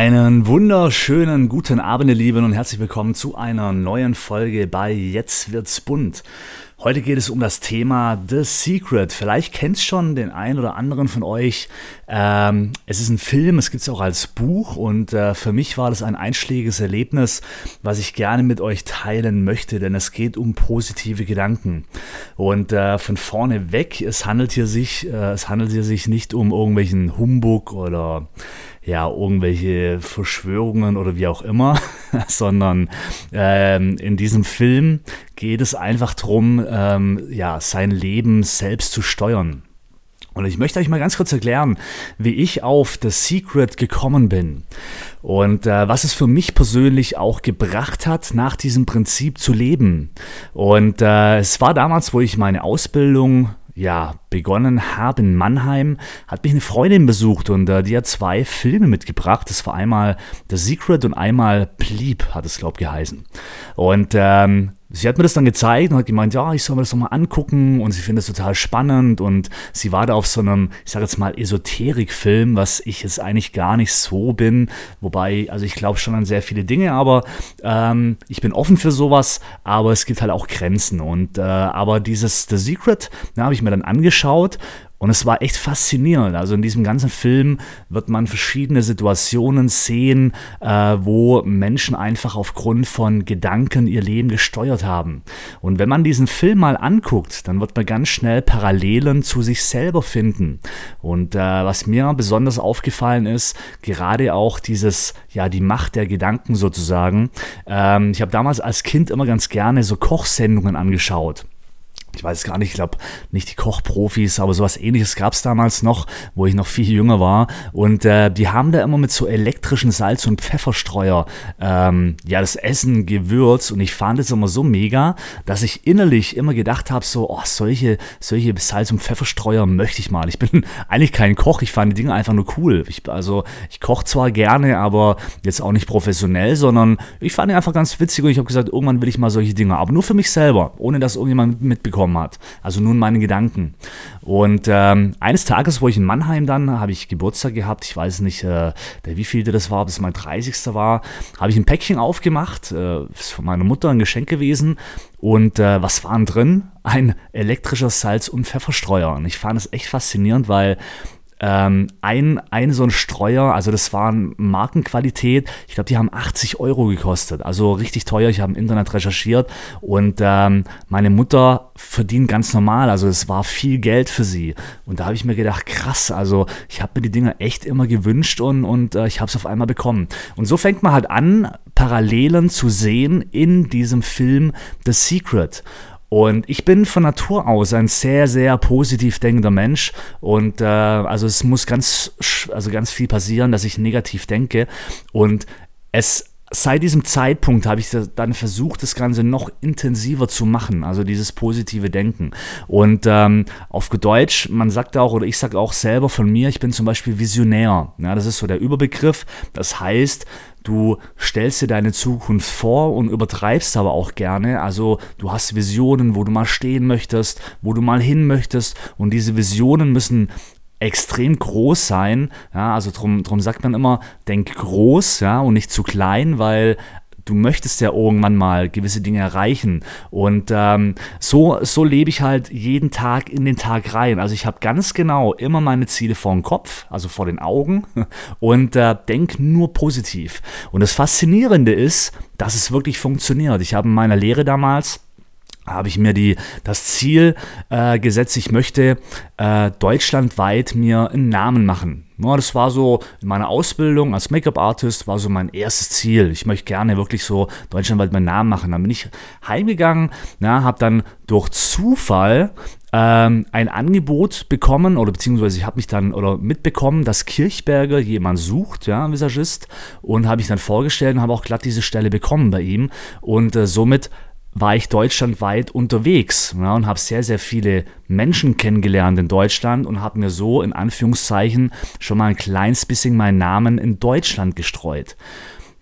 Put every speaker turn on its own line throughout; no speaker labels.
Einen wunderschönen guten Abend, ihr Lieben, und herzlich willkommen zu einer neuen Folge bei Jetzt wird's bunt. Heute geht es um das Thema The Secret. Vielleicht kennt schon den einen oder anderen von euch. Ähm, es ist ein Film, es gibt es auch als Buch und äh, für mich war das ein einschlägiges Erlebnis, was ich gerne mit euch teilen möchte, denn es geht um positive Gedanken. Und äh, von vorne weg, es handelt hier sich, äh, es handelt hier sich nicht um irgendwelchen Humbug oder ja, irgendwelche Verschwörungen oder wie auch immer, sondern ähm, in diesem Film geht es einfach darum, ähm, ja, sein Leben selbst zu steuern. Und ich möchte euch mal ganz kurz erklären, wie ich auf The Secret gekommen bin und äh, was es für mich persönlich auch gebracht hat, nach diesem Prinzip zu leben. Und äh, es war damals, wo ich meine Ausbildung ja, begonnen habe in Mannheim, hat mich eine Freundin besucht und äh, die hat zwei Filme mitgebracht. Das war einmal The Secret und einmal Bleep, hat es, glaube ich, geheißen. Und ähm, sie hat mir das dann gezeigt und hat gemeint, ja, ich soll mir das nochmal angucken und sie findet es total spannend und sie war da auf so einem, ich sage jetzt mal, Esoterik-Film, was ich jetzt eigentlich gar nicht so bin, wobei, also ich glaube schon an sehr viele Dinge, aber ähm, ich bin offen für sowas, aber es gibt halt auch Grenzen und äh, aber dieses The Secret, da habe ich mir dann angeschaut und es war echt faszinierend. Also in diesem ganzen Film wird man verschiedene Situationen sehen, äh, wo Menschen einfach aufgrund von Gedanken ihr Leben gesteuert haben. Und wenn man diesen Film mal anguckt, dann wird man ganz schnell Parallelen zu sich selber finden. Und äh, was mir besonders aufgefallen ist, gerade auch dieses, ja, die Macht der Gedanken sozusagen. Ähm, ich habe damals als Kind immer ganz gerne so Kochsendungen angeschaut ich weiß gar nicht, ich glaube nicht die Kochprofis, aber sowas ähnliches gab es damals noch, wo ich noch viel jünger war. Und äh, die haben da immer mit so elektrischen Salz- und Pfefferstreuer ähm, ja das Essen gewürzt. Und ich fand es immer so mega, dass ich innerlich immer gedacht habe, so, oh, solche, solche Salz- und Pfefferstreuer möchte ich mal. Ich bin eigentlich kein Koch, ich fand die Dinge einfach nur cool. Ich, also ich koche zwar gerne, aber jetzt auch nicht professionell, sondern ich fand die einfach ganz witzig und ich habe gesagt, irgendwann will ich mal solche Dinge, aber nur für mich selber, ohne dass irgendjemand mitbekommt bekommen hat. Also nun meine Gedanken. Und ähm, eines Tages, wo ich in Mannheim dann, habe ich Geburtstag gehabt, ich weiß nicht, äh, der wievielte das war, ob es mein 30. war, habe ich ein Päckchen aufgemacht, äh, ist von meiner Mutter ein Geschenk gewesen. Und äh, was waren drin? Ein elektrischer Salz- und Pfefferstreuer. Und ich fand es echt faszinierend, weil ähm, ein, ein so ein Streuer, also das war Markenqualität, ich glaube, die haben 80 Euro gekostet, also richtig teuer. Ich habe im Internet recherchiert und ähm, meine Mutter verdient ganz normal, also es war viel Geld für sie. Und da habe ich mir gedacht, krass, also ich habe mir die Dinger echt immer gewünscht und, und äh, ich habe es auf einmal bekommen. Und so fängt man halt an, Parallelen zu sehen in diesem Film The Secret. Und ich bin von Natur aus ein sehr, sehr positiv denkender Mensch. Und äh, also es muss ganz, also ganz viel passieren, dass ich negativ denke. Und es seit diesem Zeitpunkt habe ich dann versucht, das Ganze noch intensiver zu machen, also dieses positive Denken. Und ähm, auf Deutsch, man sagt auch, oder ich sage auch selber von mir, ich bin zum Beispiel Visionär. Ja, das ist so der Überbegriff. Das heißt, Du stellst dir deine Zukunft vor und übertreibst aber auch gerne. Also du hast Visionen, wo du mal stehen möchtest, wo du mal hin möchtest. Und diese Visionen müssen extrem groß sein. Ja, also drum, drum sagt man immer, denk groß, ja, und nicht zu klein, weil du möchtest ja irgendwann mal gewisse Dinge erreichen. Und ähm, so, so lebe ich halt jeden Tag in den Tag rein. Also ich habe ganz genau immer meine Ziele vor dem Kopf, also vor den Augen und äh, denk nur positiv. Und das Faszinierende ist, dass es wirklich funktioniert. Ich habe in meiner Lehre damals habe ich mir die, das Ziel äh, gesetzt, ich möchte äh, deutschlandweit mir einen Namen machen. Ja, das war so in meiner Ausbildung als Make-up-Artist, war so mein erstes Ziel. Ich möchte gerne wirklich so deutschlandweit meinen Namen machen. Dann bin ich heimgegangen, habe dann durch Zufall ähm, ein Angebot bekommen oder beziehungsweise ich habe mich dann oder mitbekommen, dass Kirchberger jemand sucht, ja, Visagist und habe ich dann vorgestellt und habe auch glatt diese Stelle bekommen bei ihm und äh, somit war ich deutschlandweit unterwegs ja, und habe sehr, sehr viele Menschen kennengelernt in Deutschland und habe mir so in Anführungszeichen schon mal ein kleines bisschen meinen Namen in Deutschland gestreut.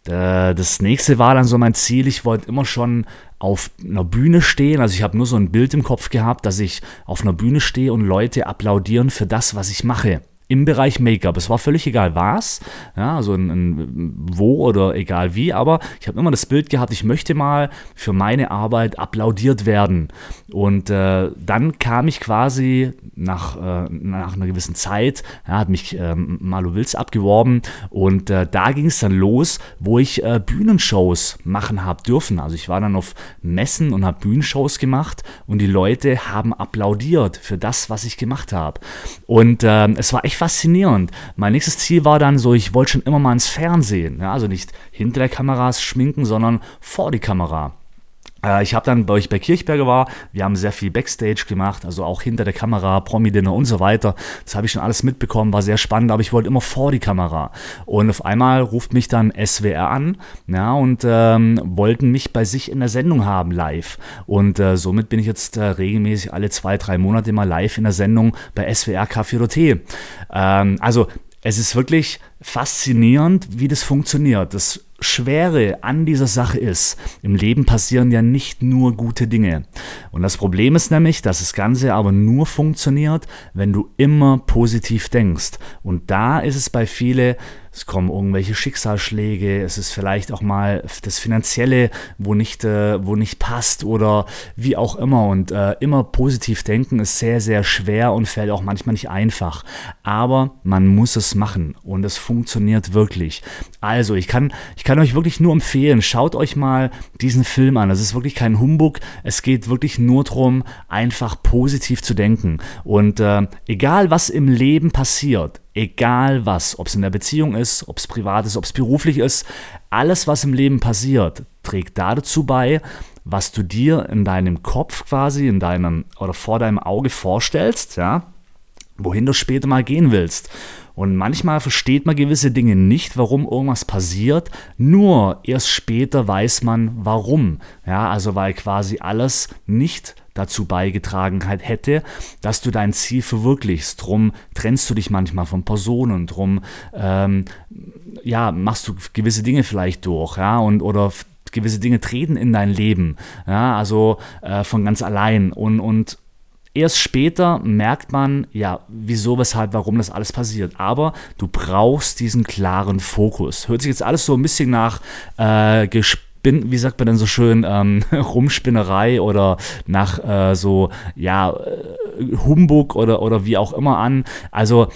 Äh, das nächste war dann so mein Ziel, ich wollte immer schon auf einer Bühne stehen, also ich habe nur so ein Bild im Kopf gehabt, dass ich auf einer Bühne stehe und Leute applaudieren für das, was ich mache im Bereich Make-up. Es war völlig egal was, ja, also ein, ein, wo oder egal wie, aber ich habe immer das Bild gehabt, ich möchte mal für meine Arbeit applaudiert werden. Und äh, dann kam ich quasi nach, äh, nach einer gewissen Zeit, ja, hat mich äh, Malu Wills abgeworben und äh, da ging es dann los, wo ich äh, Bühnenshows machen habe dürfen. Also ich war dann auf Messen und habe Bühnenshows gemacht und die Leute haben applaudiert für das, was ich gemacht habe. Und äh, es war echt faszinierend. Mein nächstes Ziel war dann so, ich wollte schon immer mal ins Fernsehen. Ja, also nicht hinter der Kamera schminken, sondern vor die Kamera. Äh, ich habe dann, bei euch bei Kirchberger war, wir haben sehr viel Backstage gemacht, also auch hinter der Kamera, Promi-Dinner und so weiter. Das habe ich schon alles mitbekommen, war sehr spannend, aber ich wollte immer vor die Kamera. Und auf einmal ruft mich dann SWR an ja, und ähm, wollten mich bei sich in der Sendung haben, live. Und äh, somit bin ich jetzt äh, regelmäßig alle zwei, drei Monate mal live in der Sendung bei SWR Café Roté. Ähm, also es ist wirklich faszinierend, wie das funktioniert. Das Schwere an dieser Sache ist, im Leben passieren ja nicht nur gute Dinge. Und das Problem ist nämlich, dass das Ganze aber nur funktioniert, wenn du immer positiv denkst. Und da ist es bei vielen es kommen irgendwelche Schicksalsschläge, es ist vielleicht auch mal das Finanzielle, wo nicht, äh, wo nicht passt oder wie auch immer. Und äh, immer positiv denken ist sehr, sehr schwer und fällt auch manchmal nicht einfach. Aber man muss es machen und es funktioniert wirklich. Also, ich kann, ich kann euch wirklich nur empfehlen, schaut euch mal diesen Film an. Das ist wirklich kein Humbug. Es geht wirklich nur darum, einfach positiv zu denken. Und äh, egal was im Leben passiert, egal was, ob es in der Beziehung ist, ob es privat ist, ob es beruflich ist, alles, was im Leben passiert, trägt dazu bei, was du dir in deinem Kopf quasi, in deinem oder vor deinem Auge vorstellst, ja, wohin du später mal gehen willst. Und manchmal versteht man gewisse Dinge nicht, warum irgendwas passiert. Nur erst später weiß man, warum. Ja, also weil quasi alles nicht dazu beigetragen hätte, dass du dein Ziel verwirklichst. Drum trennst du dich manchmal von Personen, drum ähm, ja, machst du gewisse Dinge vielleicht durch, ja, und oder gewisse Dinge treten in dein Leben, ja, also äh, von ganz allein und, und Erst später merkt man, ja, wieso, weshalb, warum das alles passiert. Aber du brauchst diesen klaren Fokus. Hört sich jetzt alles so ein bisschen nach äh, bin, wie sagt man denn so schön, ähm, Rumspinnerei oder nach äh, so, ja, äh, Humbug oder, oder wie auch immer an. Also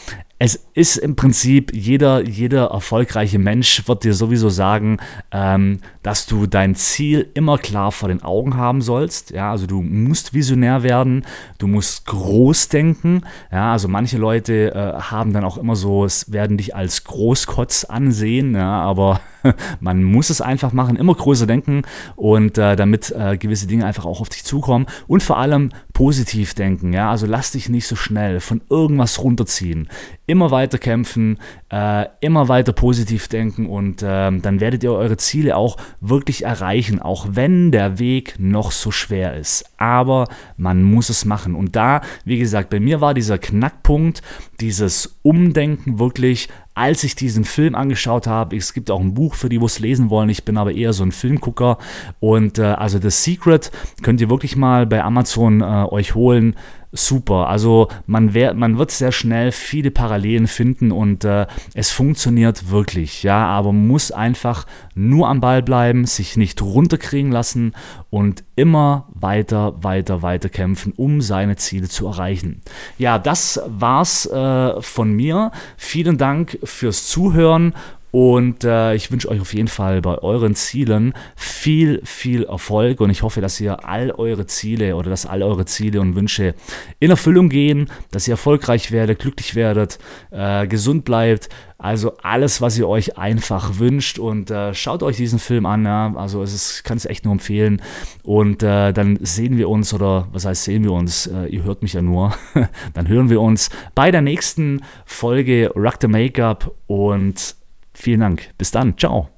es ist im Prinzip, jeder, jeder erfolgreiche Mensch wird dir sowieso sagen, ähm, dass du dein Ziel immer klar vor den Augen haben sollst. Ja, also du musst visionär werden, du musst groß denken. Ja, also manche Leute äh, haben dann auch immer so, es werden dich als Großkotz ansehen, ja, aber man muss es einfach machen, immer größer denken und äh, damit äh, gewisse Dinge einfach auch auf dich zukommen und vor allem positiv denken. Ja, also lass dich nicht so schnell von irgendwas runterziehen immer weiter kämpfen, äh, immer weiter positiv denken und äh, dann werdet ihr eure Ziele auch wirklich erreichen, auch wenn der Weg noch so schwer ist. Aber man muss es machen. Und da, wie gesagt, bei mir war dieser Knackpunkt, dieses Umdenken wirklich als ich diesen Film angeschaut habe, es gibt auch ein Buch für die, wo es lesen wollen, ich bin aber eher so ein Filmgucker. Und äh, also The Secret könnt ihr wirklich mal bei Amazon äh, euch holen super. Also man, wär, man wird sehr schnell viele Parallelen finden und äh, es funktioniert wirklich, ja, aber man muss einfach nur am Ball bleiben, sich nicht runterkriegen lassen und immer weiter, weiter, weiter kämpfen, um seine Ziele zu erreichen. Ja, das war's äh, von mir. Vielen Dank fürs Zuhören Und äh, ich wünsche euch auf jeden Fall bei euren Zielen viel, viel Erfolg und ich hoffe, dass ihr all eure Ziele oder dass all eure Ziele und Wünsche in Erfüllung gehen, dass ihr erfolgreich werdet, glücklich werdet, äh, gesund bleibt. Also alles, was ihr euch einfach wünscht und äh, schaut euch diesen Film an. Ja? Also es ist, kann es echt nur empfehlen. Und äh, dann sehen wir uns oder was heißt sehen wir uns? Äh, ihr hört mich ja nur. dann hören wir uns bei der nächsten Folge Rock the Makeup und Vielen Dank. Bis dann. Ciao.